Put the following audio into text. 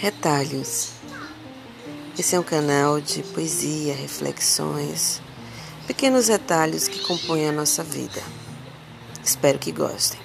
Retalhos. Esse é um canal de poesia, reflexões, pequenos retalhos que compõem a nossa vida. Espero que gostem.